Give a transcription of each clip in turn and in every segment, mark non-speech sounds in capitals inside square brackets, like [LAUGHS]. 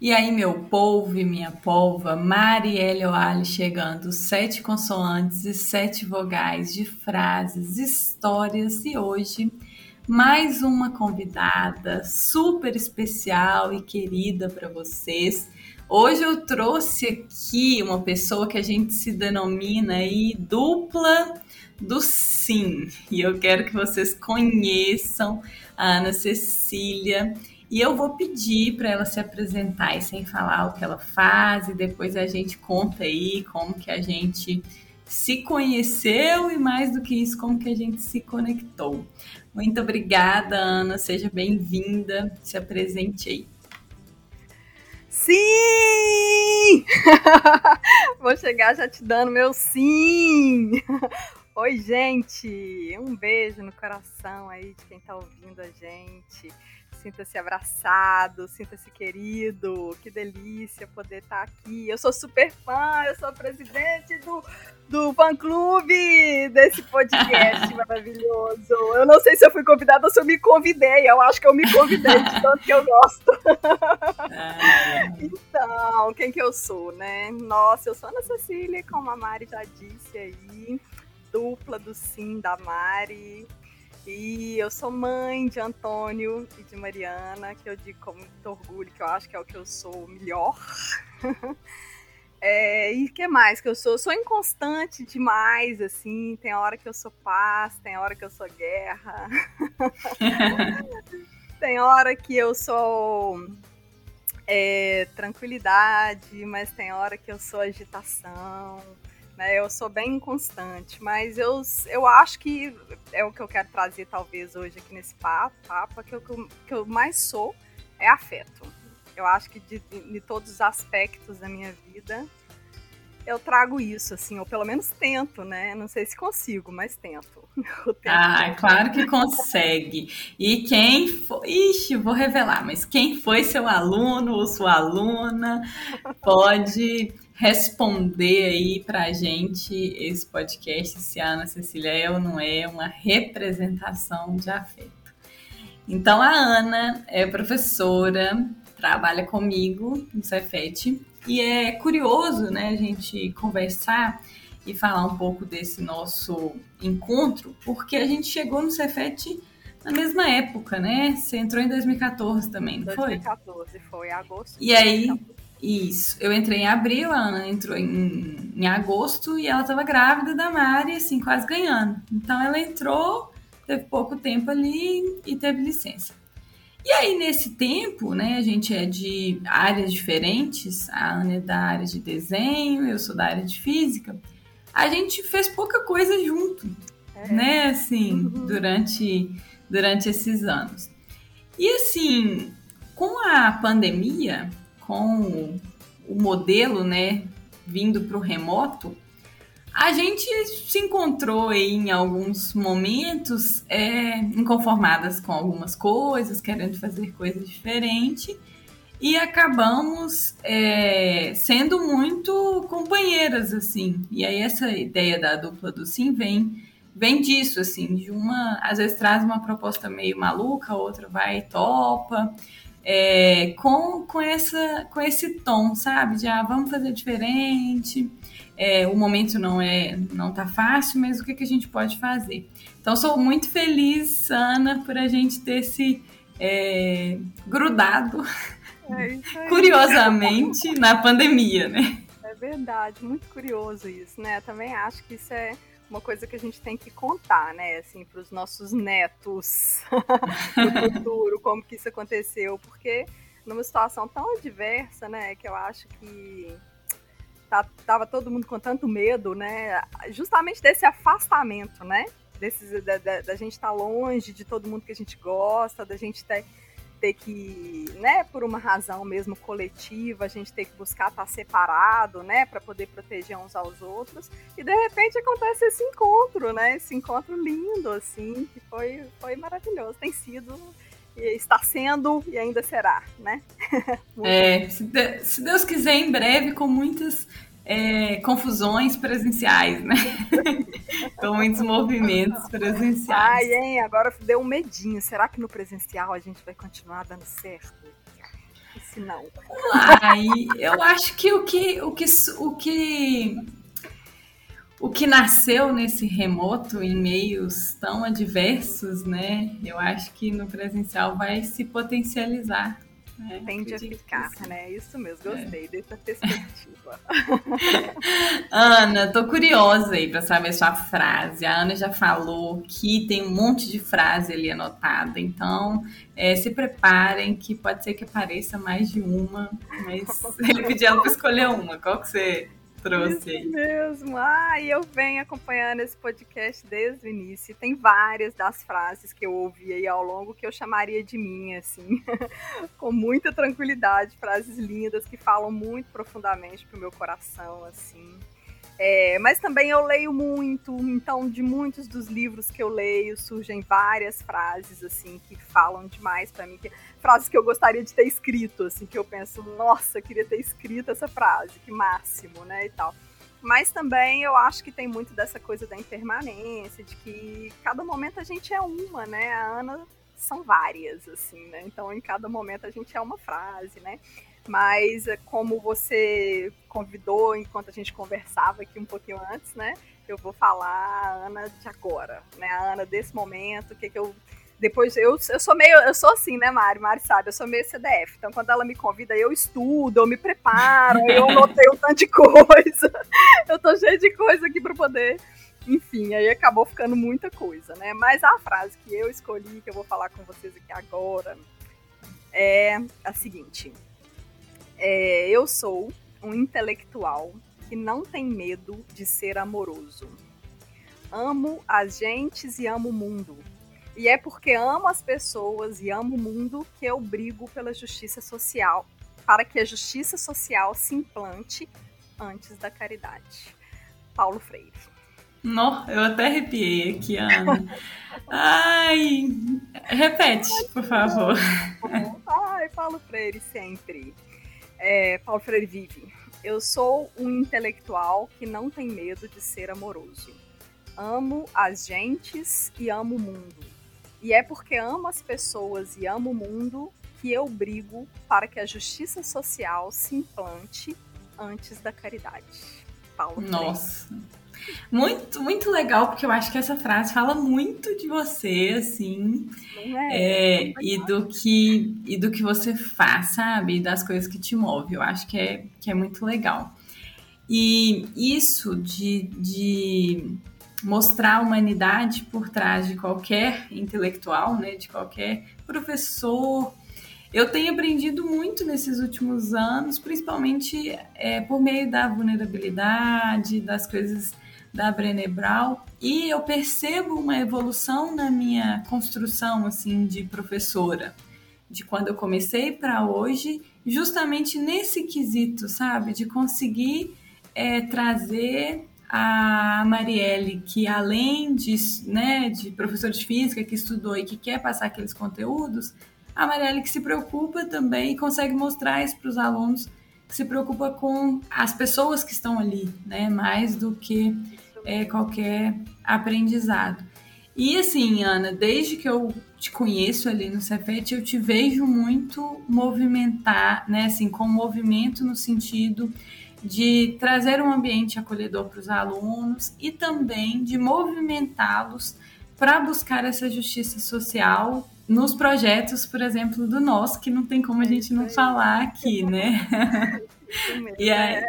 E aí, meu polvo e minha polva, Marielle Oali chegando, sete consoantes e sete vogais de frases, histórias e hoje mais uma convidada super especial e querida para vocês. Hoje eu trouxe aqui uma pessoa que a gente se denomina aí dupla do sim. E eu quero que vocês conheçam a Ana Cecília. E eu vou pedir para ela se apresentar e sem falar o que ela faz, e depois a gente conta aí como que a gente se conheceu e mais do que isso, como que a gente se conectou. Muito obrigada, Ana. Seja bem-vinda. Se apresente aí. Sim! [LAUGHS] Vou chegar já te dando meu sim! [LAUGHS] Oi, gente! Um beijo no coração aí de quem tá ouvindo a gente. Sinta-se abraçado, sinta-se querido. Que delícia poder estar tá aqui. Eu sou super fã, eu sou presidente do, do fã-clube desse podcast [LAUGHS] maravilhoso. Eu não sei se eu fui convidada ou se eu me convidei. Eu acho que eu me convidei de tanto que eu gosto. então, quem que eu sou, né? Nossa, eu sou Ana Cecília, como a Mari já disse aí. Dupla do Sim da Mari e eu sou mãe de Antônio e de Mariana, que eu digo com muito orgulho, que eu acho que é o que eu sou melhor. [LAUGHS] é, e que mais que eu sou? Eu sou inconstante demais, assim. Tem hora que eu sou paz, tem hora que eu sou guerra. [LAUGHS] tem hora que eu sou é, tranquilidade, mas tem hora que eu sou agitação né? Eu sou bem inconstante, mas eu, eu acho que é o que eu quero trazer talvez hoje aqui nesse papo, papo que, eu, que eu mais sou é afeto. Eu acho que de, de todos os aspectos da minha vida, eu trago isso, assim, ou pelo menos tento, né? Não sei se consigo, mas tento. [LAUGHS] Ah, claro que consegue. E quem foi. Ixi, vou revelar, mas quem foi seu aluno ou sua aluna pode responder aí pra gente esse podcast se a Ana Cecília é ou não é uma representação de afeto. Então, a Ana é professora, trabalha comigo no Cefet e é curioso, né, a gente conversar e falar um pouco desse nosso encontro, porque a gente chegou no Cefet na mesma época, né? Você entrou em 2014 também, não foi? 2014, foi, agosto. E aí, isso, eu entrei em abril, a Ana entrou em, em agosto e ela estava grávida da Mari, assim, quase ganhando. Então ela entrou, teve pouco tempo ali e teve licença. E aí, nesse tempo, né, a gente é de áreas diferentes, a Ana é da área de desenho, eu sou da área de física, a gente fez pouca coisa junto, é. né, assim, uhum. durante, durante esses anos. E assim, com a pandemia, com o modelo, né, vindo para o remoto, a gente se encontrou em alguns momentos é, inconformadas com algumas coisas, querendo fazer coisas diferentes e acabamos é, sendo muito companheiras assim. E aí essa ideia da dupla do sim vem vem disso assim, de uma às vezes traz uma proposta meio maluca, a outra vai e topa. É, com, com, essa, com esse tom, sabe? De ah, vamos fazer diferente, é, o momento não é não tá fácil, mas o que, que a gente pode fazer? Então sou muito feliz, Ana, por a gente ter se é, grudado é [LAUGHS] curiosamente na pandemia, né? É verdade, muito curioso isso, né? Também acho que isso é uma coisa que a gente tem que contar, né, assim, para os nossos netos [LAUGHS] no futuro, como que isso aconteceu, porque numa situação tão adversa, né, que eu acho que tá, tava todo mundo com tanto medo, né? Justamente desse afastamento, né? Desses, da, da, da gente estar tá longe de todo mundo que a gente gosta, da gente ter, ter que, né, por uma razão mesmo coletiva, a gente ter que buscar estar separado, né, para poder proteger uns aos outros. E de repente acontece esse encontro, né? Esse encontro lindo, assim, que foi, foi maravilhoso. Tem sido está sendo e ainda será, né? [LAUGHS] é, se, Deus quiser, em breve, com muitas é, confusões presenciais, né? com [LAUGHS] muitos movimentos presenciais. Ai, hein? Agora deu um medinho. Será que no presencial a gente vai continuar dando certo? que não? Uai, eu acho que o que, o que, o que o que nasceu nesse remoto em meios tão adversos, né? Eu acho que no presencial vai se potencializar. Né? Tende a ficar, né? Isso mesmo, gostei é. dessa perspectiva. [LAUGHS] Ana, tô curiosa aí para saber sua frase. A Ana já falou que tem um monte de frase ali anotada, então é, se preparem que pode ser que apareça mais de uma, mas [LAUGHS] eu pedi ela para escolher uma. Qual que você trouxe Isso mesmo. Ah, e eu venho acompanhando esse podcast desde o início. Tem várias das frases que eu ouvi aí ao longo que eu chamaria de minha, assim, [LAUGHS] com muita tranquilidade, frases lindas que falam muito profundamente pro meu coração, assim. É, mas também eu leio muito, então de muitos dos livros que eu leio surgem várias frases assim que falam demais para mim, que, frases que eu gostaria de ter escrito, assim, que eu penso, nossa, queria ter escrito essa frase, que máximo, né, e tal. Mas também eu acho que tem muito dessa coisa da impermanência, de que cada momento a gente é uma, né? A Ana são várias, assim, né? Então em cada momento a gente é uma frase, né? Mas é, como você convidou enquanto a gente conversava aqui um pouquinho antes, né? Eu vou falar a Ana de agora, né? A Ana desse momento, o que, que eu depois eu, eu sou meio, eu sou assim, né, Mari? Mari sabe, eu sou meio CDF. Então, quando ela me convida, eu estudo, eu me preparo, eu [LAUGHS] anotei um tanto de coisa. [LAUGHS] eu tô cheia de coisa aqui para poder. Enfim, aí acabou ficando muita coisa, né? Mas a frase que eu escolhi, que eu vou falar com vocês aqui agora, é a seguinte: é, eu sou um intelectual que não tem medo de ser amoroso. Amo as gentes e amo o mundo. E é porque amo as pessoas e amo o mundo que eu brigo pela justiça social, para que a justiça social se implante antes da caridade. Paulo Freire. Não, eu até arrepiei aqui, Ana. Ai, repete, por favor. Ai, Paulo Freire sempre é, Paulo Freire vive. Eu sou um intelectual que não tem medo de ser amoroso. Amo as gentes e amo o mundo. E é porque amo as pessoas e amo o mundo que eu brigo para que a justiça social se implante antes da caridade. Paulo Freire. Muito, muito legal, porque eu acho que essa frase fala muito de você, assim, é, é, e do que e do que você faz, sabe? E das coisas que te movem. Eu acho que é, que é muito legal. E isso de, de mostrar a humanidade por trás de qualquer intelectual, né? De qualquer professor. Eu tenho aprendido muito nesses últimos anos, principalmente é, por meio da vulnerabilidade, das coisas da Brené Brown e eu percebo uma evolução na minha construção assim de professora, de quando eu comecei para hoje, justamente nesse quesito, sabe, de conseguir é, trazer a Marielle, que além de, né, de professora de física que estudou e que quer passar aqueles conteúdos, a Marielle que se preocupa também e consegue mostrar isso para os alunos, que se preocupa com as pessoas que estão ali, né, mais do que é, qualquer aprendizado. E assim, Ana, desde que eu te conheço ali no Cefet, eu te vejo muito movimentar, né, assim, com movimento no sentido de trazer um ambiente acolhedor para os alunos e também de movimentá-los para buscar essa justiça social nos projetos, por exemplo, do nosso, que não tem como a gente não falar aqui, né? [LAUGHS] [LAUGHS] e aí,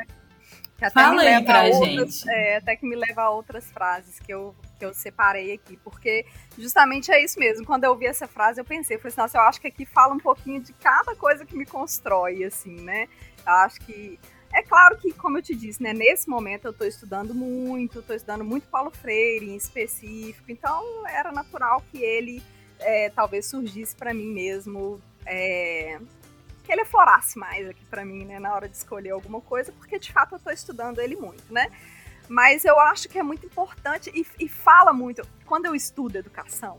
é. Fala aí pra outras, gente. É, até que me leva a outras frases que eu, que eu separei aqui, porque justamente é isso mesmo. Quando eu ouvi essa frase, eu pensei, eu falei assim, nossa, eu acho que aqui fala um pouquinho de cada coisa que me constrói, assim, né? Eu acho que. É claro que, como eu te disse, né, nesse momento eu estou estudando muito, estou estudando muito Paulo Freire em específico, então era natural que ele é, talvez surgisse para mim mesmo é, que ele florasse mais aqui para mim, né, na hora de escolher alguma coisa, porque de fato eu tô estudando ele muito, né? Mas eu acho que é muito importante e, e fala muito. Quando eu estudo educação,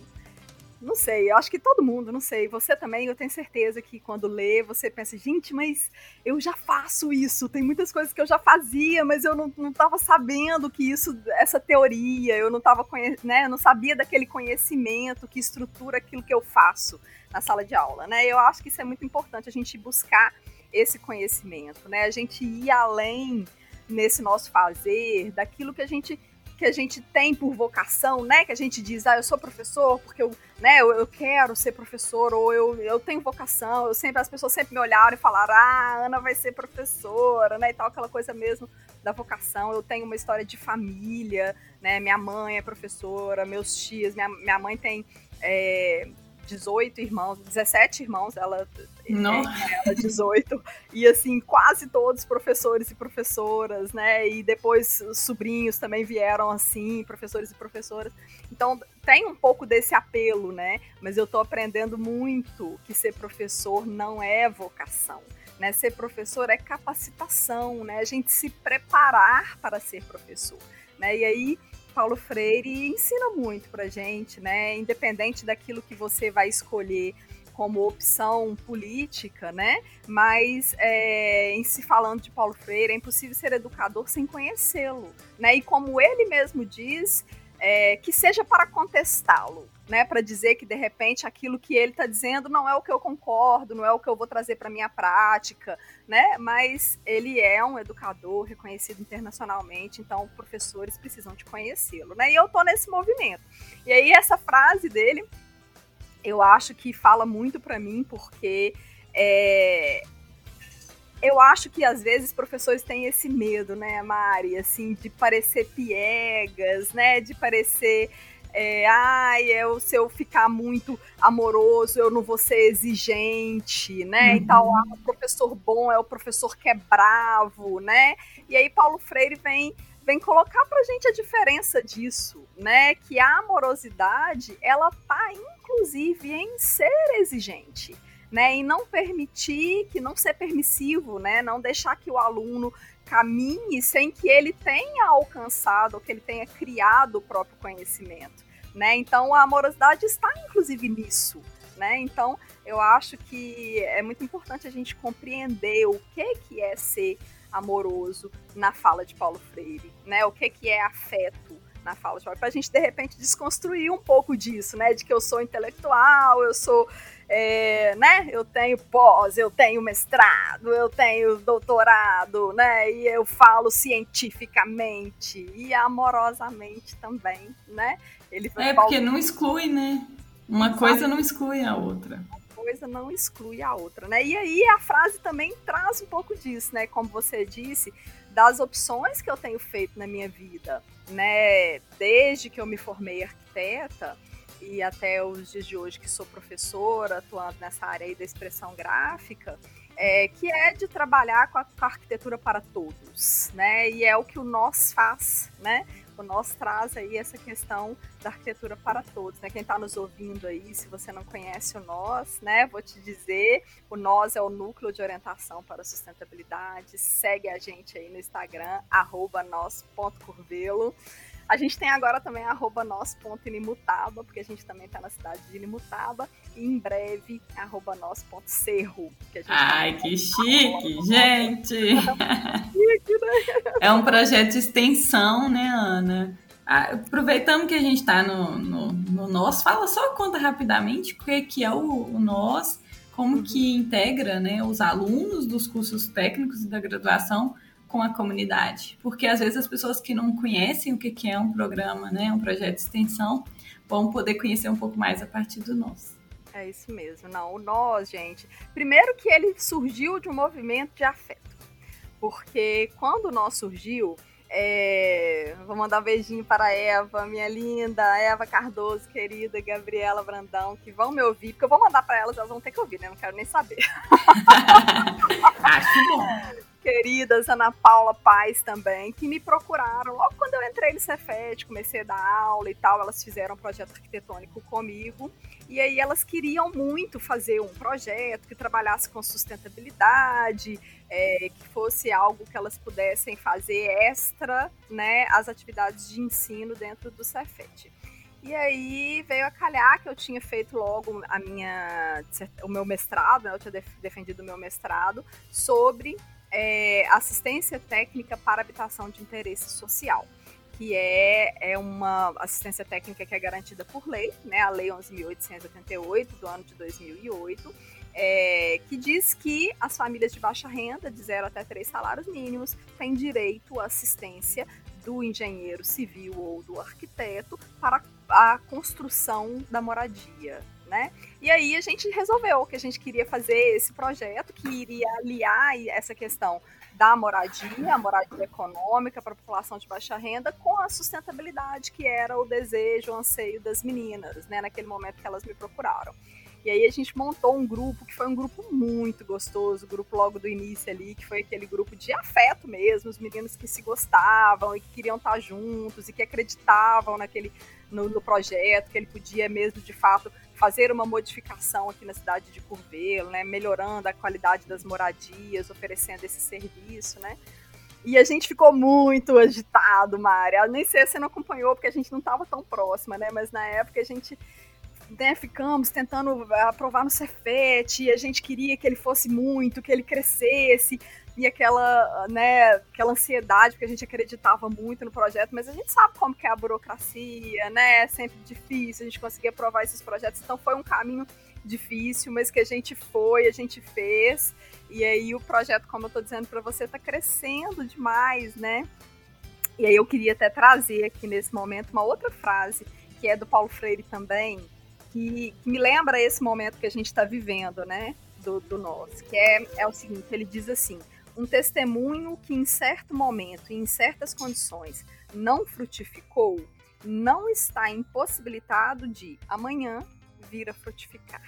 não sei, eu acho que todo mundo, não sei, você também, eu tenho certeza que quando lê, você pensa, gente, mas eu já faço isso, tem muitas coisas que eu já fazia, mas eu não, não sabendo que isso, essa teoria, eu não tava, né, eu não sabia daquele conhecimento que estrutura aquilo que eu faço na sala de aula, né? Eu acho que isso é muito importante a gente buscar esse conhecimento, né? A gente ir além nesse nosso fazer, daquilo que a gente que a gente tem por vocação, né? Que a gente diz, ah, eu sou professor porque eu, né, eu, eu quero ser professor, ou eu, eu tenho vocação, eu sempre, as pessoas sempre me olharam e falaram, ah, Ana vai ser professora, né? E tal, aquela coisa mesmo da vocação. Eu tenho uma história de família, né? Minha mãe é professora, meus tios, minha, minha mãe tem. É, 18 irmãos, 17 irmãos, ela, Não. É, ela 18, [LAUGHS] e assim, quase todos professores e professoras, né? E depois os sobrinhos também vieram assim, professores e professoras. Então tem um pouco desse apelo, né? Mas eu tô aprendendo muito que ser professor não é vocação. Né? Ser professor é capacitação, né? A gente se preparar para ser professor. Né? E aí Paulo Freire ensina muito pra gente, né? Independente daquilo que você vai escolher como opção política, né? Mas é, em se falando de Paulo Freire, é impossível ser educador sem conhecê-lo, né? E como ele mesmo diz, é, que seja para contestá-lo, né, para dizer que de repente aquilo que ele está dizendo não é o que eu concordo, não é o que eu vou trazer para minha prática, né? Mas ele é um educador reconhecido internacionalmente, então professores precisam de conhecê-lo, né? E eu tô nesse movimento. E aí essa frase dele, eu acho que fala muito para mim porque é, eu acho que às vezes professores têm esse medo, né, Mari, assim, de parecer piegas, né, de parecer é, ai, eu, se eu ficar muito amoroso, eu não vou ser exigente, né? Uhum. Então, ah, o professor bom é o professor que é bravo, né? E aí Paulo Freire vem vem colocar pra gente a diferença disso, né? Que a amorosidade, ela tá inclusive em ser exigente, né? Em não permitir, que não ser permissivo, né? Não deixar que o aluno caminhe sem que ele tenha alcançado, ou que ele tenha criado o próprio conhecimento, né? Então a amorosidade está inclusive nisso, né? Então eu acho que é muito importante a gente compreender o que que é ser amoroso na fala de Paulo Freire, né? O que que é afeto na fala para a gente de repente desconstruir um pouco disso, né? De que eu sou intelectual, eu sou é, né? Eu tenho pós, eu tenho mestrado, eu tenho doutorado, né? E eu falo cientificamente e amorosamente também, né? Ele é porque não exclui, né? Uma coisa não exclui a outra. Uma coisa não exclui a outra, né? E aí a frase também traz um pouco disso, né? Como você disse, das opções que eu tenho feito na minha vida, né? Desde que eu me formei arquiteta, e até os dias de hoje que sou professora, atuando nessa área aí da expressão gráfica, é, que é de trabalhar com a, com a, arquitetura para todos, né? E é o que o nós faz, né? O nós traz aí essa questão da arquitetura para todos, né? Quem está nos ouvindo aí, se você não conhece o nós, né? Vou te dizer, o nós é o núcleo de orientação para a sustentabilidade. Segue a gente aí no Instagram, arroba nós.curvelo. A gente tem agora também arroba nosso.inimutaba, porque a gente também está na cidade de Inimutaba. E em breve, arroba nosso.cerro. Que Ai, tá que chique, gente! [LAUGHS] chique, né? É um projeto de extensão, né, Ana? Ah, aproveitando que a gente está no, no, no Nós, fala só, conta rapidamente o que, que é o, o Nós, como uhum. que integra né, os alunos dos cursos técnicos e da graduação com a comunidade, porque às vezes as pessoas que não conhecem o que é um programa, né, um projeto de extensão, vão poder conhecer um pouco mais a partir do nós. É isso mesmo, não, o nós, gente. Primeiro que ele surgiu de um movimento de afeto, porque quando o nós surgiu, é... vou mandar um beijinho para a Eva, minha linda, Eva Cardoso, querida, Gabriela Brandão, que vão me ouvir, porque eu vou mandar para elas, elas vão ter que ouvir, né? Não quero nem saber. [LAUGHS] [LAUGHS] Acho bom queridas Ana Paula Paz também, que me procuraram logo quando eu entrei no Cefet, comecei a dar aula e tal, elas fizeram um projeto arquitetônico comigo, e aí elas queriam muito fazer um projeto que trabalhasse com sustentabilidade, é, que fosse algo que elas pudessem fazer extra, né, as atividades de ensino dentro do Cefet. E aí veio a calhar que eu tinha feito logo a minha, o meu mestrado, né, eu tinha defendido o meu mestrado sobre é, assistência técnica para habitação de interesse social, que é, é uma assistência técnica que é garantida por lei, né, a Lei 11.888 do ano de 2008, é, que diz que as famílias de baixa renda, de zero até três salários mínimos, têm direito à assistência do engenheiro civil ou do arquiteto para a construção da moradia. Né? E aí a gente resolveu que a gente queria fazer esse projeto que iria aliar essa questão da moradia, a moradia econômica para a população de baixa renda, com a sustentabilidade que era o desejo, o anseio das meninas, né, naquele momento que elas me procuraram. E aí a gente montou um grupo que foi um grupo muito gostoso, o grupo logo do início ali, que foi aquele grupo de afeto mesmo, os meninos que se gostavam e que queriam estar juntos e que acreditavam naquele no, no projeto, que ele podia mesmo de fato fazer uma modificação aqui na cidade de Curvelo, né, melhorando a qualidade das moradias, oferecendo esse serviço, né? E a gente ficou muito agitado, Mari. Eu nem sei se você não acompanhou, porque a gente não estava tão próxima, né? Mas na época a gente né, ficamos tentando aprovar no Cefet, e a gente queria que ele fosse muito, que ele crescesse, e aquela, né, aquela ansiedade, porque a gente acreditava muito no projeto, mas a gente sabe como que é a burocracia, né, é sempre difícil a gente conseguir aprovar esses projetos, então foi um caminho difícil, mas que a gente foi, a gente fez, e aí o projeto, como eu estou dizendo para você, está crescendo demais, né, e aí eu queria até trazer aqui nesse momento uma outra frase, que é do Paulo Freire também, que, que me lembra esse momento que a gente está vivendo, né? Do, do nosso, que é, é o seguinte: ele diz assim, um testemunho que em certo momento e em certas condições não frutificou, não está impossibilitado de amanhã vir a frutificar.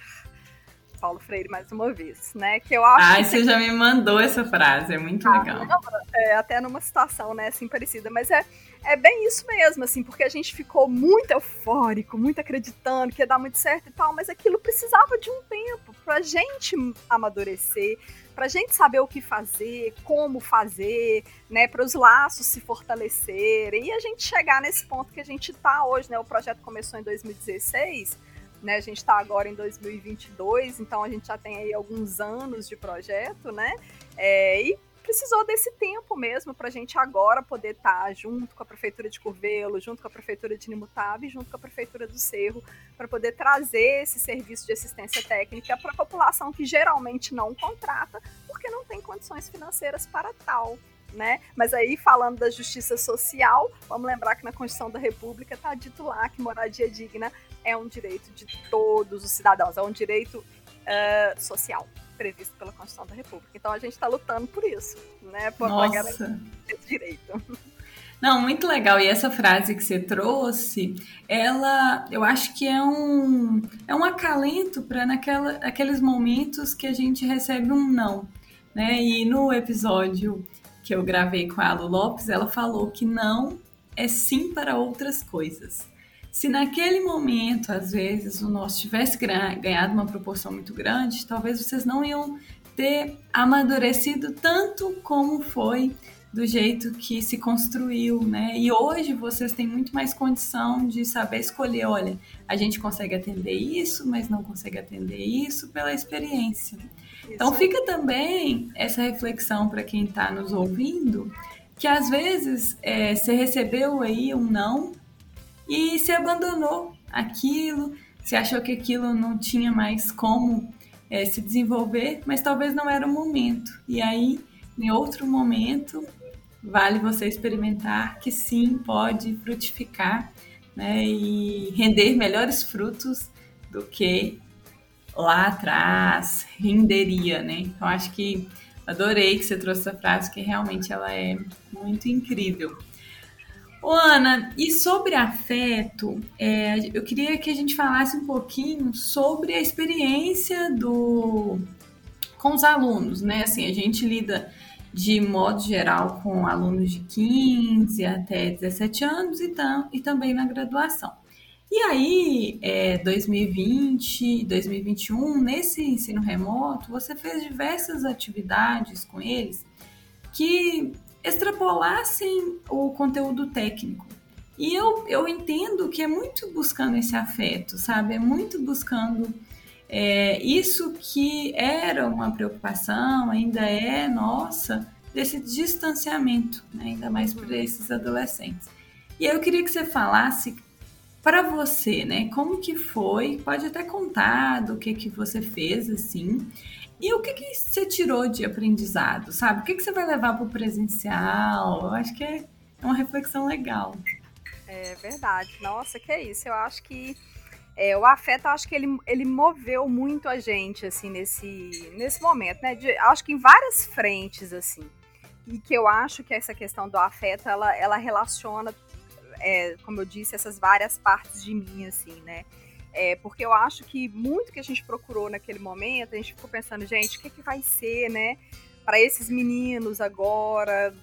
Paulo Freire mais uma vez, né? Que eu acho. Ai, você já me mandou essa frase, é muito ah, legal. Não, é, até numa situação, né, assim, parecida, mas é, é bem isso mesmo, assim, porque a gente ficou muito eufórico, muito acreditando que ia dar muito certo e tal, mas aquilo precisava de um tempo pra gente amadurecer, pra gente saber o que fazer, como fazer, né, para os laços se fortalecerem e a gente chegar nesse ponto que a gente tá hoje, né? O projeto começou em 2016 né? A gente está agora em 2022, então a gente já tem aí alguns anos de projeto, né? É, e precisou desse tempo mesmo para a gente agora poder estar tá junto com a Prefeitura de Curvelo, junto com a Prefeitura de Nimutaba e junto com a Prefeitura do Cerro, para poder trazer esse serviço de assistência técnica para a população que geralmente não contrata, porque não tem condições financeiras para tal né? Mas aí, falando da justiça social, vamos lembrar que na Constituição da República está dito lá que moradia digna é um direito de todos os cidadãos, é um direito uh, social previsto pela Constituição da República. Então a gente está lutando por isso, né? Por garantir esse direito. Não, muito legal. E essa frase que você trouxe, ela, eu acho que é um, é um acalento para aqueles momentos que a gente recebe um não, né? E no episódio que eu gravei com a Lu Lopes, ela falou que não é sim para outras coisas. Se naquele momento, às vezes, o nosso tivesse ganhado uma proporção muito grande, talvez vocês não iam ter amadurecido tanto como foi do jeito que se construiu, né? E hoje vocês têm muito mais condição de saber escolher, olha, a gente consegue atender isso, mas não consegue atender isso pela experiência. Então fica também essa reflexão para quem está nos ouvindo, que às vezes é, você recebeu aí um não e se abandonou aquilo, se achou que aquilo não tinha mais como é, se desenvolver, mas talvez não era o momento. E aí, em outro momento, vale você experimentar que sim, pode frutificar né, e render melhores frutos do que lá atrás renderia, né? Então acho que adorei que você trouxe essa frase, que realmente ela é muito incrível. Ô, Ana, e sobre afeto, é, eu queria que a gente falasse um pouquinho sobre a experiência do com os alunos, né? Assim, a gente lida de modo geral com alunos de 15 até 17 anos e, tam, e também na graduação. E aí, é, 2020, 2021, nesse ensino remoto, você fez diversas atividades com eles que extrapolassem o conteúdo técnico. E eu, eu entendo que é muito buscando esse afeto, sabe? É muito buscando é, isso que era uma preocupação, ainda é nossa, desse distanciamento, né? ainda mais para esses adolescentes. E eu queria que você falasse para você, né? Como que foi? Pode até contar do que que você fez assim. E o que, que você tirou de aprendizado, sabe? O que, que você vai levar para o presencial? Eu acho que é uma reflexão legal. É verdade. Nossa, que é isso. Eu acho que é, o afeto, acho que ele, ele moveu muito a gente, assim, nesse, nesse momento, né? De, acho que em várias frentes, assim. E que eu acho que essa questão do afeto, ela, ela relaciona é, como eu disse, essas várias partes de mim, assim, né? É, porque eu acho que muito que a gente procurou naquele momento, a gente ficou pensando, gente, o que, que vai ser, né? Para esses meninos agora,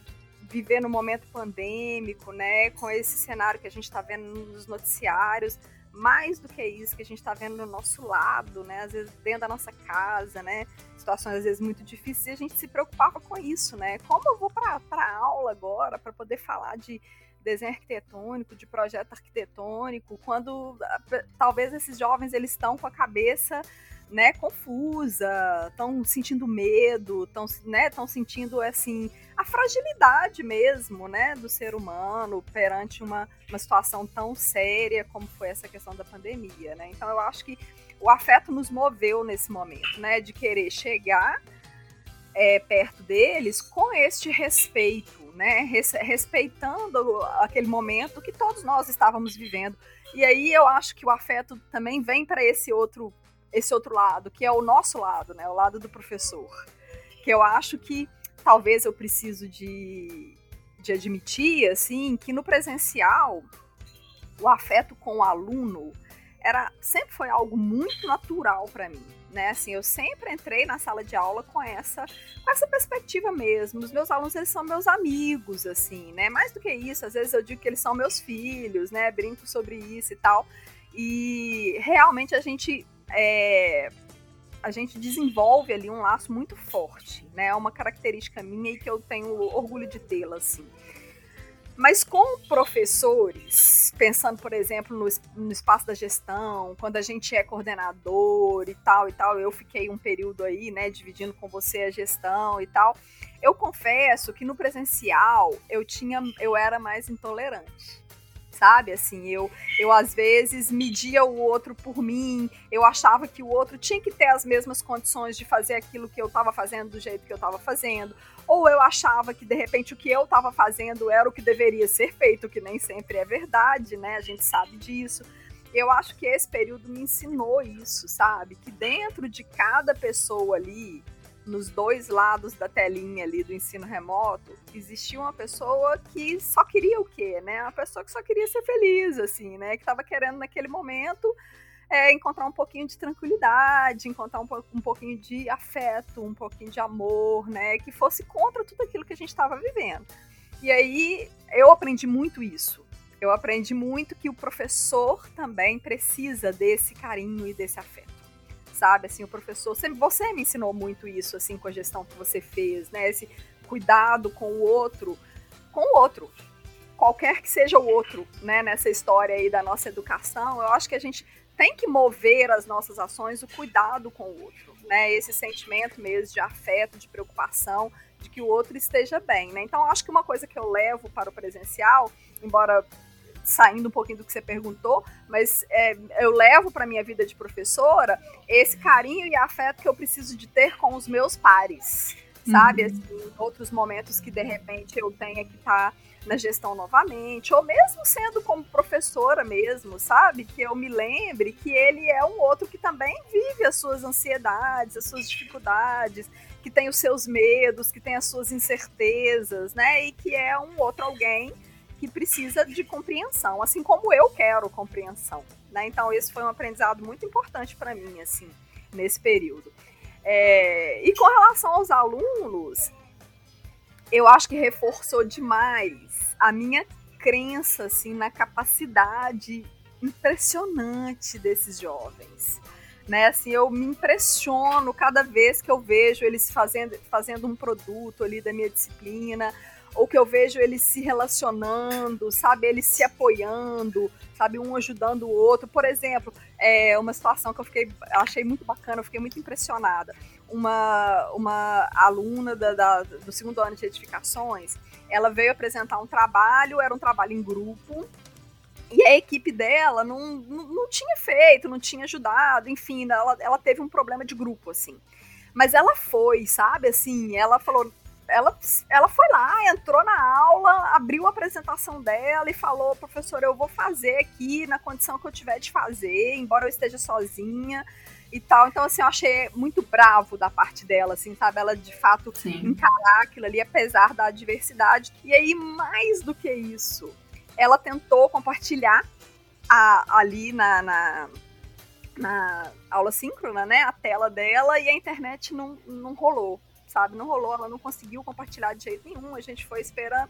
viver no momento pandêmico, né? Com esse cenário que a gente está vendo nos noticiários, mais do que isso que a gente está vendo no nosso lado, né? Às vezes dentro da nossa casa, né? Situações às vezes muito difíceis e a gente se preocupava com isso, né? Como eu vou para aula agora para poder falar de desenho arquitetônico, de projeto arquitetônico, quando talvez esses jovens eles estão com a cabeça né, confusa, estão sentindo medo, estão né, sentindo assim a fragilidade mesmo né, do ser humano perante uma, uma situação tão séria como foi essa questão da pandemia. Né? Então eu acho que o afeto nos moveu nesse momento, né, de querer chegar é, perto deles com este respeito né? Respeitando aquele momento que todos nós estávamos vivendo. E aí eu acho que o afeto também vem para esse outro esse outro lado, que é o nosso lado, né? O lado do professor. Que eu acho que talvez eu preciso de, de admitir, assim, que no presencial o afeto com o aluno era sempre foi algo muito natural para mim né? Assim, eu sempre entrei na sala de aula com essa, com essa perspectiva mesmo. Os meus alunos, eles são meus amigos, assim, né? Mais do que isso, às vezes eu digo que eles são meus filhos, né? Brinco sobre isso e tal. E realmente a gente é, a gente desenvolve ali um laço muito forte, né? É uma característica minha e que eu tenho orgulho de tê-la, assim. Mas com professores, pensando, por exemplo, no, no, espaço da gestão, quando a gente é coordenador e tal e tal, eu fiquei um período aí, né, dividindo com você a gestão e tal. Eu confesso que no presencial eu tinha, eu era mais intolerante sabe? Assim, eu, eu às vezes media o outro por mim, eu achava que o outro tinha que ter as mesmas condições de fazer aquilo que eu estava fazendo do jeito que eu estava fazendo, ou eu achava que de repente o que eu estava fazendo era o que deveria ser feito, que nem sempre é verdade, né? A gente sabe disso. Eu acho que esse período me ensinou isso, sabe? Que dentro de cada pessoa ali, nos dois lados da telinha ali do ensino remoto, existia uma pessoa que só queria o quê, né? Uma pessoa que só queria ser feliz, assim, né? Que estava querendo naquele momento é, encontrar um pouquinho de tranquilidade, encontrar um, um pouquinho de afeto, um pouquinho de amor, né? Que fosse contra tudo aquilo que a gente estava vivendo. E aí eu aprendi muito isso. Eu aprendi muito que o professor também precisa desse carinho e desse afeto sabe? Assim, o professor, você me ensinou muito isso, assim, com a gestão que você fez, né? Esse cuidado com o outro, com o outro, qualquer que seja o outro, né? Nessa história aí da nossa educação, eu acho que a gente tem que mover as nossas ações o cuidado com o outro, né? Esse sentimento mesmo de afeto, de preocupação, de que o outro esteja bem, né? Então, acho que uma coisa que eu levo para o presencial, embora saindo um pouquinho do que você perguntou, mas é, eu levo para minha vida de professora esse carinho e afeto que eu preciso de ter com os meus pares, sabe? Uhum. Assim, outros momentos que de repente eu tenha que estar tá na gestão novamente, ou mesmo sendo como professora mesmo, sabe? Que eu me lembre que ele é um outro que também vive as suas ansiedades, as suas dificuldades, que tem os seus medos, que tem as suas incertezas, né? E que é um outro alguém que precisa de compreensão, assim como eu quero compreensão. Né? Então, esse foi um aprendizado muito importante para mim, assim, nesse período. É, e com relação aos alunos, eu acho que reforçou demais a minha crença assim, na capacidade impressionante desses jovens. Né, assim, eu me impressiono cada vez que eu vejo eles fazendo, fazendo um produto ali da minha disciplina, ou que eu vejo eles se relacionando, sabe, eles se apoiando, sabe, um ajudando o outro. Por exemplo, é uma situação que eu fiquei, achei muito bacana, eu fiquei muito impressionada. Uma, uma aluna da, da, do segundo ano de edificações, ela veio apresentar um trabalho, era um trabalho em grupo, E a equipe dela não, não, não, tinha feito, não tinha ajudado, enfim, ela, ela teve um problema de grupo, assim. Mas ela foi, sabe? Assim, ela falou. Ela, ela foi lá, entrou na aula, abriu a apresentação dela e falou: professor, eu vou fazer aqui na condição que eu tiver de fazer, embora eu esteja sozinha e tal. Então, assim, eu achei muito bravo da parte dela, assim, sabe? Ela de fato Sim. encarar aquilo ali, apesar da adversidade. E aí, mais do que isso, ela tentou compartilhar a, ali na, na, na, aula síncrona, né? A tela dela e a internet não, não rolou, sabe? Não rolou, ela não conseguiu compartilhar de jeito nenhum, a gente foi esperando.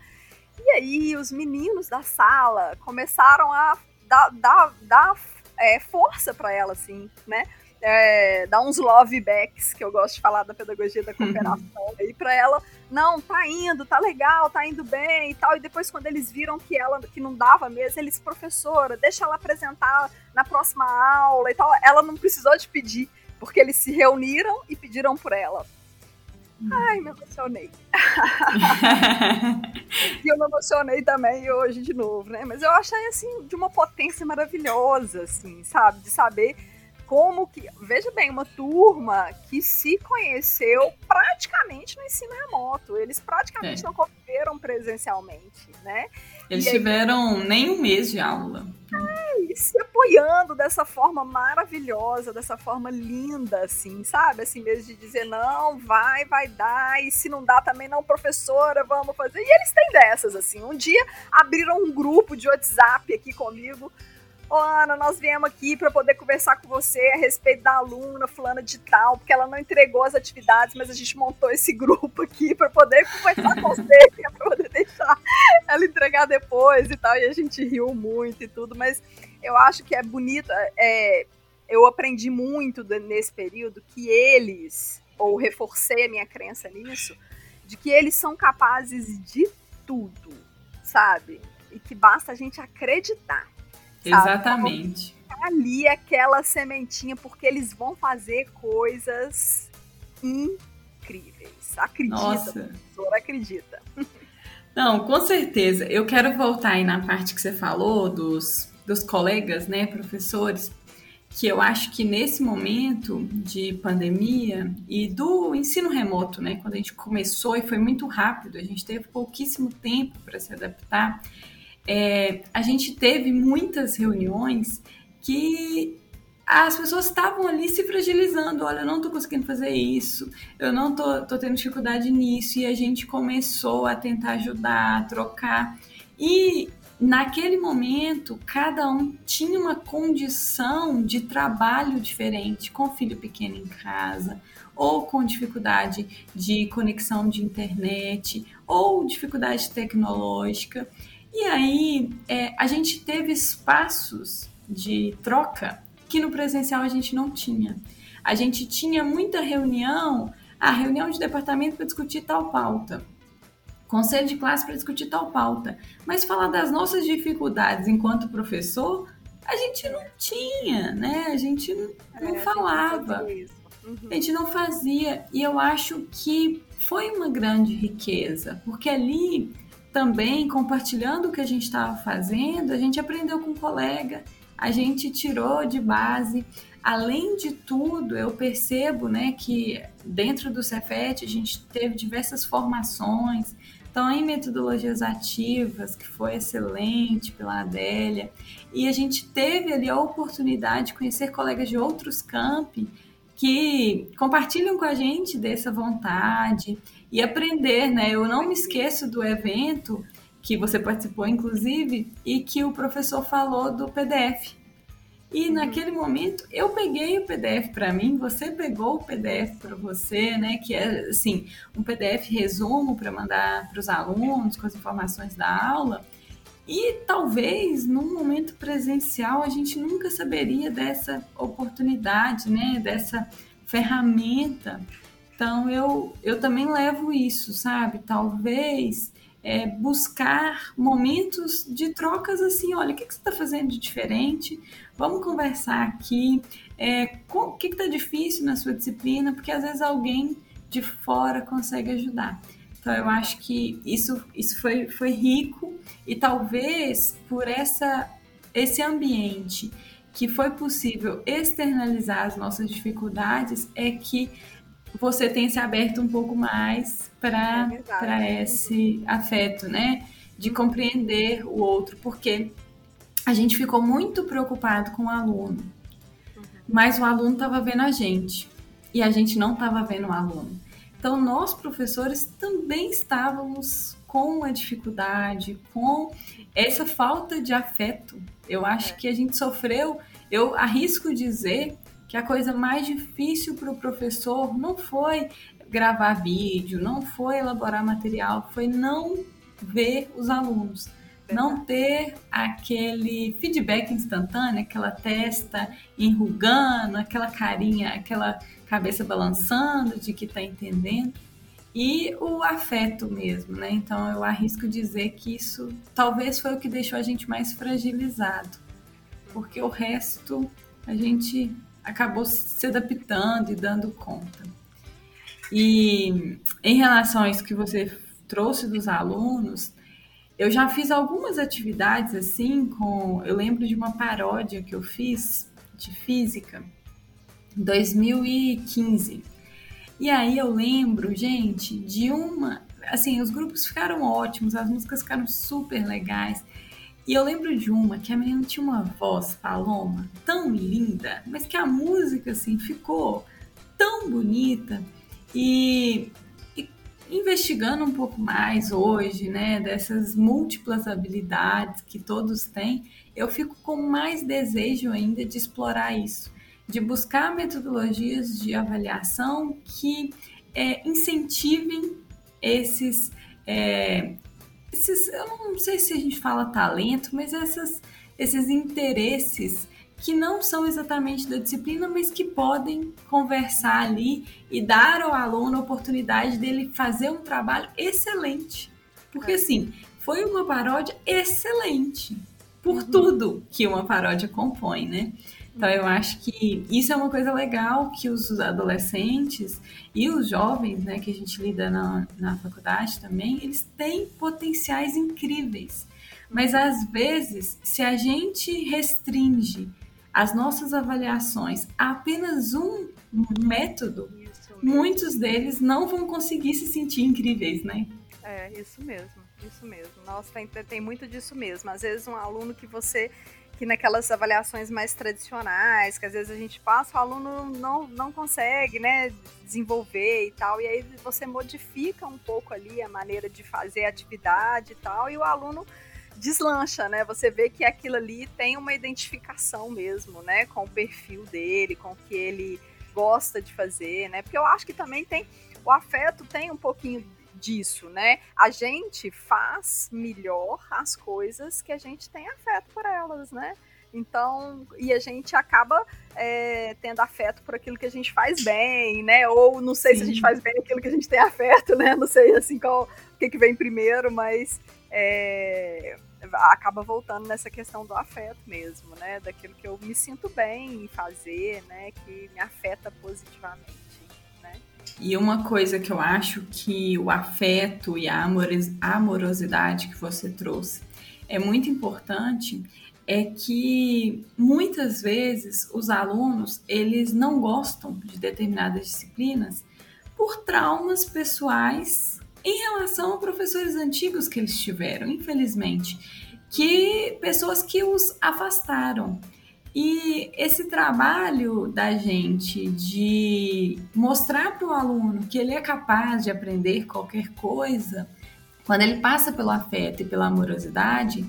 E aí, os meninos da sala começaram a dar, dar, dar é, força para ela, assim, né? é, dar uns love backs, que eu gosto de falar da pedagogia da cooperação, uhum. aí para ela, não, tá indo, tá legal, tá indo bem e tal. E depois, quando eles viram que ela que não dava mesmo, eles, professora, deixa ela apresentar na próxima aula e tal. Ela não precisou de pedir, porque eles se reuniram e pediram por ela. Ai, me emocionei. [LAUGHS] e eu me emocionei também hoje de novo, né? Mas eu achei, assim, de uma potência maravilhosa, assim, sabe? De saber como que. Veja bem, uma turma que se conheceu praticamente no ensino remoto. Eles praticamente é. não conviveram presencialmente, né? Eles e tiveram aí, nem um mês de aula. Se apoiando dessa forma maravilhosa, dessa forma linda, assim, sabe? Assim, mesmo de dizer, não, vai, vai dar, e se não dá também, não, professora, vamos fazer. E eles têm dessas, assim. Um dia abriram um grupo de WhatsApp aqui comigo Ô, Ana, nós viemos aqui para poder conversar com você a respeito da aluna fulana de tal, porque ela não entregou as atividades, mas a gente montou esse [LAUGHS] grupo aqui para poder conversar com você, [LAUGHS] para poder deixar ela entregar depois e tal. E a gente riu muito e tudo, mas eu acho que é bonito. É, eu aprendi muito nesse período que eles, ou reforcei a minha crença nisso, de que eles são capazes de tudo, sabe? E que basta a gente acreditar. Exatamente. Ali aquela sementinha, porque eles vão fazer coisas incríveis. Acredita, Nossa. professor, acredita. [LAUGHS] Não, com certeza. Eu quero voltar aí na parte que você falou dos, dos colegas, né, professores, que eu acho que nesse momento de pandemia e do ensino remoto, né, quando a gente começou e foi muito rápido, a gente teve pouquíssimo tempo para se adaptar é, a gente teve muitas reuniões que as pessoas estavam ali se fragilizando. Olha, eu não estou conseguindo fazer isso, eu não estou tendo dificuldade nisso. E a gente começou a tentar ajudar, a trocar. E naquele momento, cada um tinha uma condição de trabalho diferente, com filho pequeno em casa, ou com dificuldade de conexão de internet, ou dificuldade tecnológica. E aí é, a gente teve espaços de troca que no presencial a gente não tinha. A gente tinha muita reunião, a reunião de departamento para discutir tal pauta, conselho de classe para discutir tal pauta, mas falar das nossas dificuldades enquanto professor, a gente não tinha, né? A gente não é, falava. A gente, uhum. a gente não fazia. E eu acho que foi uma grande riqueza, porque ali também compartilhando o que a gente estava fazendo, a gente aprendeu com um colega, a gente tirou de base. Além de tudo, eu percebo né, que dentro do Cefet a gente teve diversas formações, então em metodologias ativas, que foi excelente pela Adélia, e a gente teve ali a oportunidade de conhecer colegas de outros campi que compartilham com a gente dessa vontade e aprender, né? Eu não me esqueço do evento que você participou, inclusive, e que o professor falou do PDF. E uhum. naquele momento eu peguei o PDF para mim, você pegou o PDF para você, né? Que é assim um PDF resumo para mandar para os alunos com as informações da aula. E talvez num momento presencial a gente nunca saberia dessa oportunidade, né? Dessa ferramenta. Então eu, eu também levo isso, sabe? Talvez é, buscar momentos de trocas assim, olha, o que, que você está fazendo de diferente? Vamos conversar aqui. É, o que está difícil na sua disciplina? Porque às vezes alguém de fora consegue ajudar. Então eu acho que isso, isso foi, foi rico e talvez por essa esse ambiente que foi possível externalizar as nossas dificuldades é que você tem se aberto um pouco mais para é esse afeto, né? De compreender o outro, porque a gente ficou muito preocupado com o aluno, uhum. mas o aluno estava vendo a gente e a gente não estava vendo o aluno. Então, nós professores também estávamos com a dificuldade, com essa falta de afeto. Eu acho é. que a gente sofreu, eu arrisco dizer que a coisa mais difícil para o professor não foi gravar vídeo, não foi elaborar material, foi não ver os alunos, não ter aquele feedback instantâneo, aquela testa enrugando, aquela carinha, aquela cabeça balançando de que está entendendo. E o afeto mesmo, né? Então eu arrisco dizer que isso talvez foi o que deixou a gente mais fragilizado, porque o resto a gente acabou se adaptando e dando conta. E em relação a isso que você trouxe dos alunos, eu já fiz algumas atividades assim com, eu lembro de uma paródia que eu fiz de física em 2015. E aí eu lembro, gente, de uma, assim, os grupos ficaram ótimos, as músicas ficaram super legais. E eu lembro de uma que a menina tinha uma voz paloma tão linda, mas que a música assim ficou tão bonita e, e investigando um pouco mais hoje, né, dessas múltiplas habilidades que todos têm, eu fico com mais desejo ainda de explorar isso, de buscar metodologias de avaliação que é, incentivem esses é, esses, eu não sei se a gente fala talento, mas essas, esses interesses que não são exatamente da disciplina, mas que podem conversar ali e dar ao aluno a oportunidade dele fazer um trabalho excelente. Porque, é. assim, foi uma paródia excelente por uhum. tudo que uma paródia compõe, né? Então eu acho que isso é uma coisa legal que os adolescentes e os jovens, né, que a gente lida na, na faculdade também, eles têm potenciais incríveis. Mas às vezes, se a gente restringe as nossas avaliações a apenas um método, muitos deles não vão conseguir se sentir incríveis, né? É, isso mesmo, isso mesmo. Nossa, tem, tem muito disso mesmo. Às vezes um aluno que você que naquelas avaliações mais tradicionais, que às vezes a gente passa, o aluno não, não consegue, né, desenvolver e tal, e aí você modifica um pouco ali a maneira de fazer a atividade e tal, e o aluno deslancha, né? Você vê que aquilo ali tem uma identificação mesmo, né, com o perfil dele, com o que ele gosta de fazer, né? Porque eu acho que também tem o afeto tem um pouquinho disso, né? A gente faz melhor as coisas que a gente tem afeto por elas, né? Então, e a gente acaba é, tendo afeto por aquilo que a gente faz bem, né? Ou não sei Sim. se a gente faz bem aquilo que a gente tem afeto, né? Não sei assim qual o que, que vem primeiro, mas é, acaba voltando nessa questão do afeto mesmo, né? Daquilo que eu me sinto bem em fazer, né? Que me afeta positivamente. E uma coisa que eu acho que o afeto e a amorosidade que você trouxe é muito importante é que muitas vezes os alunos eles não gostam de determinadas disciplinas por traumas pessoais em relação a professores antigos que eles tiveram, infelizmente, que pessoas que os afastaram. E esse trabalho da gente de mostrar para o aluno que ele é capaz de aprender qualquer coisa, quando ele passa pelo afeto e pela amorosidade,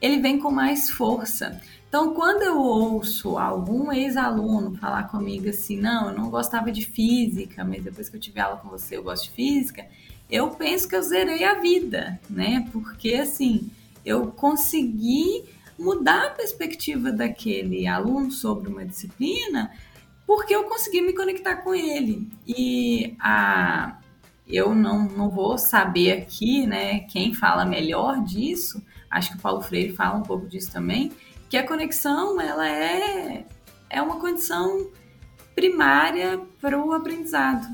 ele vem com mais força. Então, quando eu ouço algum ex-aluno falar comigo assim, não, eu não gostava de física, mas depois que eu tive aula com você eu gosto de física, eu penso que eu zerei a vida, né? Porque assim, eu consegui mudar a perspectiva daquele aluno sobre uma disciplina, porque eu consegui me conectar com ele. E a, eu não, não vou saber aqui, né, quem fala melhor disso, acho que o Paulo Freire fala um pouco disso também, que a conexão, ela é, é uma condição primária para o aprendizado.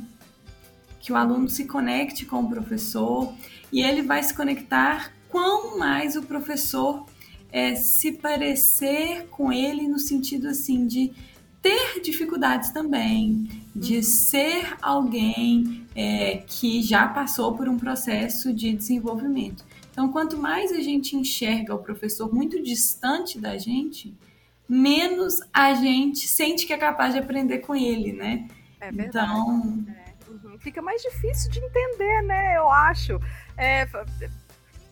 Que o aluno se conecte com o professor e ele vai se conectar quão mais o professor é, se parecer com ele no sentido assim de ter dificuldades também, de uhum. ser alguém é, que já passou por um processo de desenvolvimento. Então, quanto mais a gente enxerga o professor muito distante da gente, menos a gente sente que é capaz de aprender com ele, né? É verdade. Então, é. Uhum. fica mais difícil de entender, né? Eu acho. É,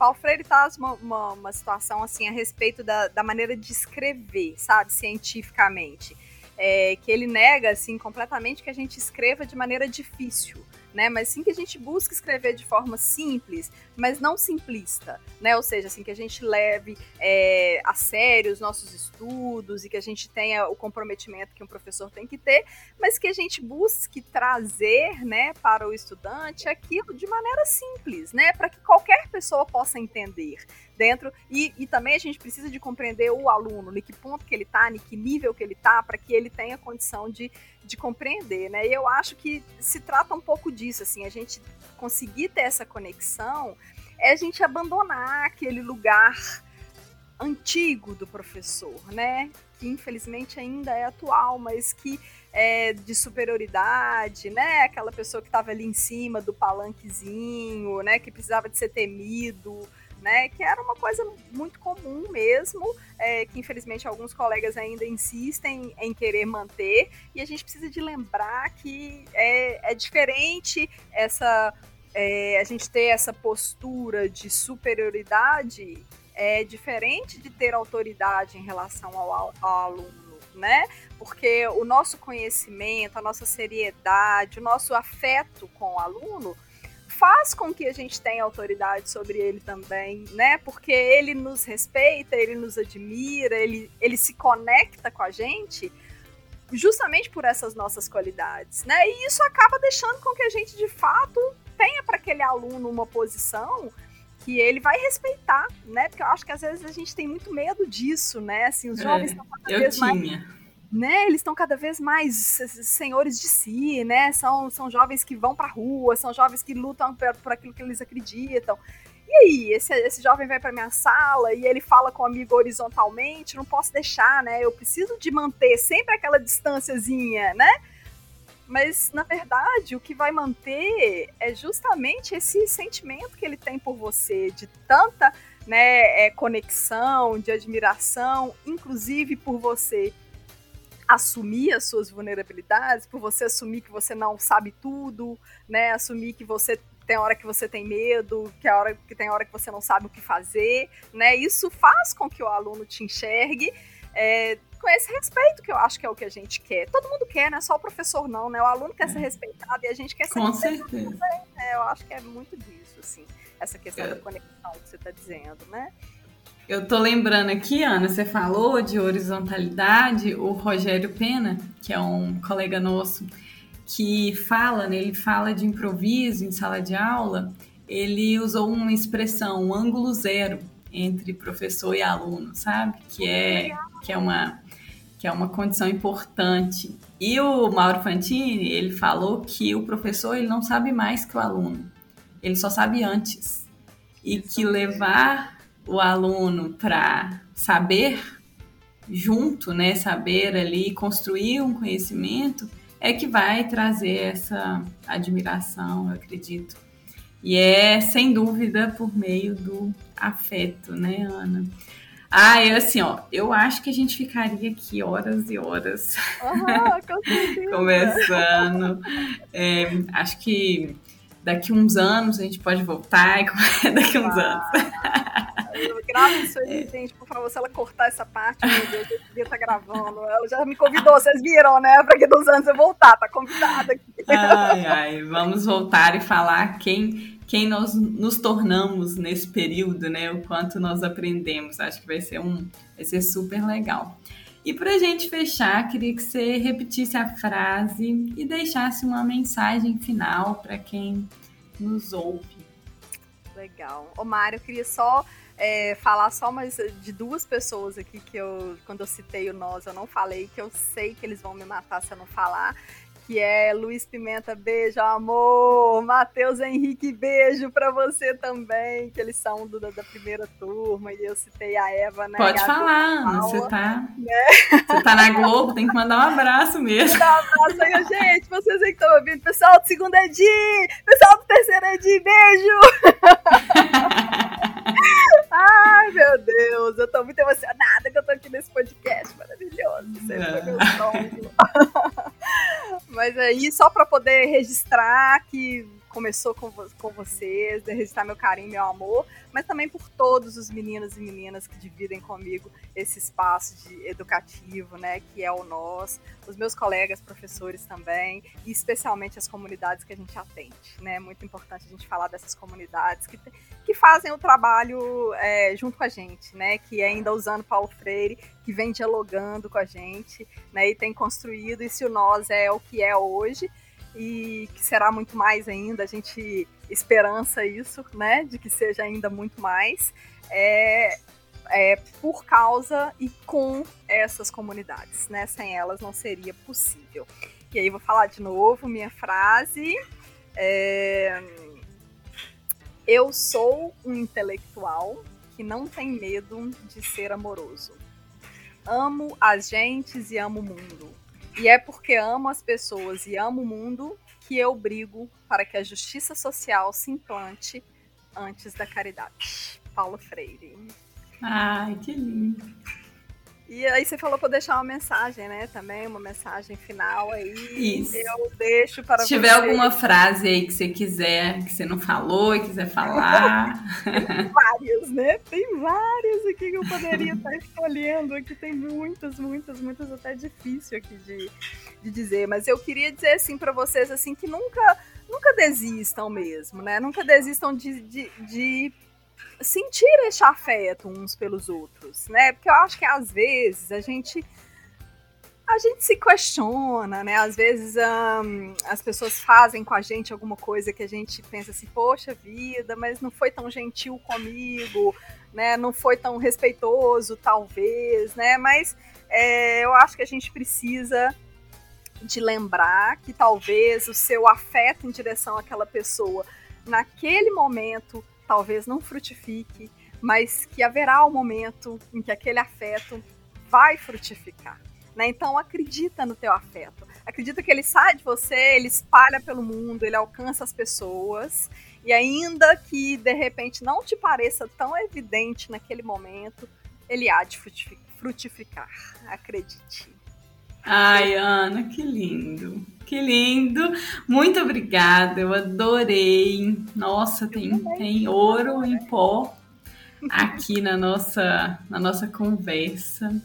Paulo Freire traz uma, uma, uma, situação assim a respeito da, da maneira de escrever, sabe, cientificamente. É, que ele nega assim completamente que a gente escreva de maneira difícil né? Mas sim que a gente busque escrever de forma simples, mas não simplista, né? Ou seja, assim que a gente leve é, a sério os nossos estudos e que a gente tenha o comprometimento que um professor tem que ter, mas que a gente busque trazer, né, para o estudante aquilo de maneira simples, né? Para que qualquer pessoa possa entender dentro e, e também a gente precisa de compreender o aluno, em que ponto que ele está, em que nível que ele está, para que ele tenha condição de de compreender, né? E eu acho que se trata um pouco disso, assim, a gente conseguir ter essa conexão é a gente abandonar aquele lugar antigo do professor, né? Que infelizmente ainda é atual, mas que é de superioridade, né? Aquela pessoa que estava ali em cima do palanquezinho, né? Que precisava de ser temido, né? Que era uma coisa muito comum mesmo, é, que infelizmente alguns colegas ainda insistem em querer manter, e a gente precisa de lembrar que é, é diferente essa. É, a gente ter essa postura de superioridade é diferente de ter autoridade em relação ao, ao aluno, né? Porque o nosso conhecimento, a nossa seriedade, o nosso afeto com o aluno faz com que a gente tenha autoridade sobre ele também, né? Porque ele nos respeita, ele nos admira, ele, ele se conecta com a gente justamente por essas nossas qualidades, né? E isso acaba deixando com que a gente de fato tenha para aquele aluno uma posição que ele vai respeitar, né? Porque eu acho que às vezes a gente tem muito medo disso, né? Assim, os jovens é, estão cada vez tinha. mais né, eles estão cada vez mais senhores de si, né? São, são jovens que vão pra rua, são jovens que lutam por, por aquilo que eles acreditam. E aí, esse, esse jovem vai para minha sala e ele fala com o amigo horizontalmente, não posso deixar, né? Eu preciso de manter sempre aquela distânciazinha, né? Mas, na verdade, o que vai manter é justamente esse sentimento que ele tem por você, de tanta né, é, conexão, de admiração, inclusive por você assumir as suas vulnerabilidades, por você assumir que você não sabe tudo, né? Assumir que você tem hora que você tem medo, que, a hora, que tem hora que você não sabe o que fazer, né? Isso faz com que o aluno te enxergue é, com esse respeito que eu acho que é o que a gente quer. Todo mundo quer, né? Só o professor não, né? O aluno quer é. ser respeitado e a gente quer ser Com certeza. Também, né? Eu acho que é muito disso, assim, essa questão é. da conexão que você está dizendo, né? Eu tô lembrando aqui, Ana, você falou de horizontalidade, o Rogério Pena, que é um colega nosso, que fala, né, ele fala de improviso em sala de aula, ele usou uma expressão, um ângulo zero entre professor e aluno, sabe? Que é, que é uma que é uma condição importante. E o Mauro Fantini, ele falou que o professor ele não sabe mais que o aluno, ele só sabe antes. E que levar o aluno para saber junto, né, saber ali construir um conhecimento é que vai trazer essa admiração, eu acredito. E é sem dúvida por meio do afeto, né, Ana? Ah, eu assim, ó, eu acho que a gente ficaria aqui horas e horas uhum, [LAUGHS] conversando. É, acho que daqui uns anos a gente pode voltar e [LAUGHS] daqui uns ah. anos. [LAUGHS] Grava isso aí, gente, por favor, se ela cortar essa parte, meu Deus, eu devia estar tá gravando. Ela já me convidou, vocês viram, né? Pra que dos anos eu voltar, tá convidada aqui. Ai, ai, vamos voltar e falar quem, quem nós nos tornamos nesse período, né? O quanto nós aprendemos. Acho que vai ser um, vai ser super legal. E para a gente fechar, queria que você repetisse a frase e deixasse uma mensagem final para quem nos ouve. Legal. Ô, Mário, eu queria só é, falar só mais de duas pessoas aqui que eu, quando eu citei o nós, eu não falei, que eu sei que eles vão me matar se eu não falar, que é Luiz Pimenta, beijo, amor. Matheus Henrique, beijo para você também, que eles são do, da, primeira turma, e eu citei a Eva, né? Pode falar, Ana, você tá, né? você tá na Globo, tem que mandar um abraço mesmo. Mandar um abraço aí, gente, vocês aí que estão ouvindo, pessoal do segundo Edi, pessoal do terceiro Edi, beijo! [LAUGHS] Ai, meu Deus, eu tô muito emocionada que eu tô aqui nesse podcast maravilhoso. É. [LAUGHS] Mas aí, só para poder registrar que começou com, com vocês, de registrar meu carinho, meu amor, mas também por todos os meninos e meninas que dividem comigo esse espaço de educativo, né, que é o nós, os meus colegas professores também, e especialmente as comunidades que a gente atende, né, é muito importante a gente falar dessas comunidades que, que fazem o trabalho é, junto com a gente, né, que ainda usando Paulo Freire, que vem dialogando com a gente, né, e tem construído, e se o nós é o que é hoje, e que será muito mais ainda, a gente esperança isso, né, de que seja ainda muito mais, é, é por causa e com essas comunidades, né, sem elas não seria possível. E aí vou falar de novo minha frase, é, eu sou um intelectual que não tem medo de ser amoroso. Amo as gentes e amo o mundo e é porque amo as pessoas e amo o mundo que eu brigo para que a justiça social se implante antes da caridade. Paulo Freire. Ai, que lindo. E aí você falou para deixar uma mensagem, né? Também uma mensagem final aí. Isso. Eu deixo para Se tiver você. alguma frase aí que você quiser, que você não falou e quiser falar. tem várias, né? Tem várias aqui que eu poderia estar escolhendo. Aqui tem muitas, muitas, muitas até difícil aqui de, de dizer. Mas eu queria dizer assim para vocês assim que nunca, nunca desistam mesmo, né? Nunca desistam de, de, de sentir esse afeto uns pelos outros, né? Porque eu acho que às vezes a gente a gente se questiona, né? Às vezes um, as pessoas fazem com a gente alguma coisa que a gente pensa assim, poxa vida, mas não foi tão gentil comigo, né? Não foi tão respeitoso, talvez, né? Mas é, eu acho que a gente precisa de lembrar que talvez o seu afeto em direção àquela pessoa naquele momento talvez não frutifique, mas que haverá um momento em que aquele afeto vai frutificar. Né? Então acredita no teu afeto. Acredita que ele sai de você, ele espalha pelo mundo, ele alcança as pessoas. E ainda que de repente não te pareça tão evidente naquele momento, ele há de frutificar. Acredite. Ai, Ana, que lindo. Que lindo. Muito obrigada. Eu adorei. Nossa, tem, tem ouro em pó aqui na nossa, na nossa conversa.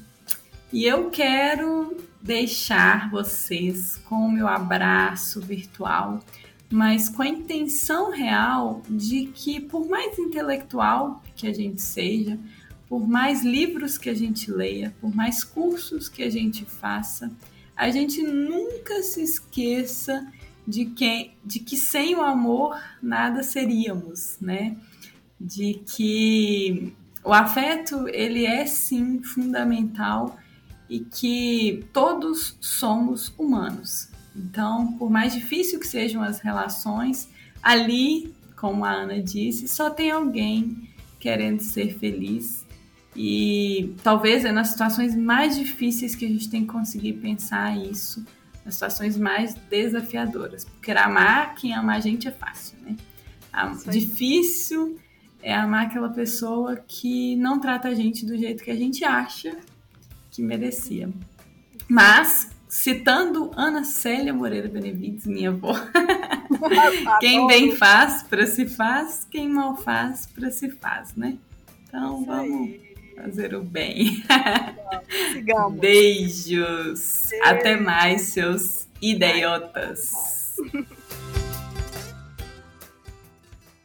E eu quero deixar vocês com o meu abraço virtual, mas com a intenção real de que, por mais intelectual que a gente seja, por mais livros que a gente leia, por mais cursos que a gente faça, a gente nunca se esqueça de que, de que sem o amor nada seríamos, né? De que o afeto ele é sim fundamental e que todos somos humanos. Então, por mais difícil que sejam as relações, ali, como a Ana disse, só tem alguém querendo ser feliz e talvez é nas situações mais difíceis que a gente tem que conseguir pensar isso, nas situações mais desafiadoras. Porque amar quem ama a gente é fácil, né? Difícil é amar aquela pessoa que não trata a gente do jeito que a gente acha que merecia. Mas, citando Ana Célia Moreira Benevides, minha avó, [LAUGHS] quem bem faz para se faz, quem mal faz para se faz, né? Então, vamos fazer o bem. Sigamos. Beijos. Até mais, seus idiotas. [LAUGHS]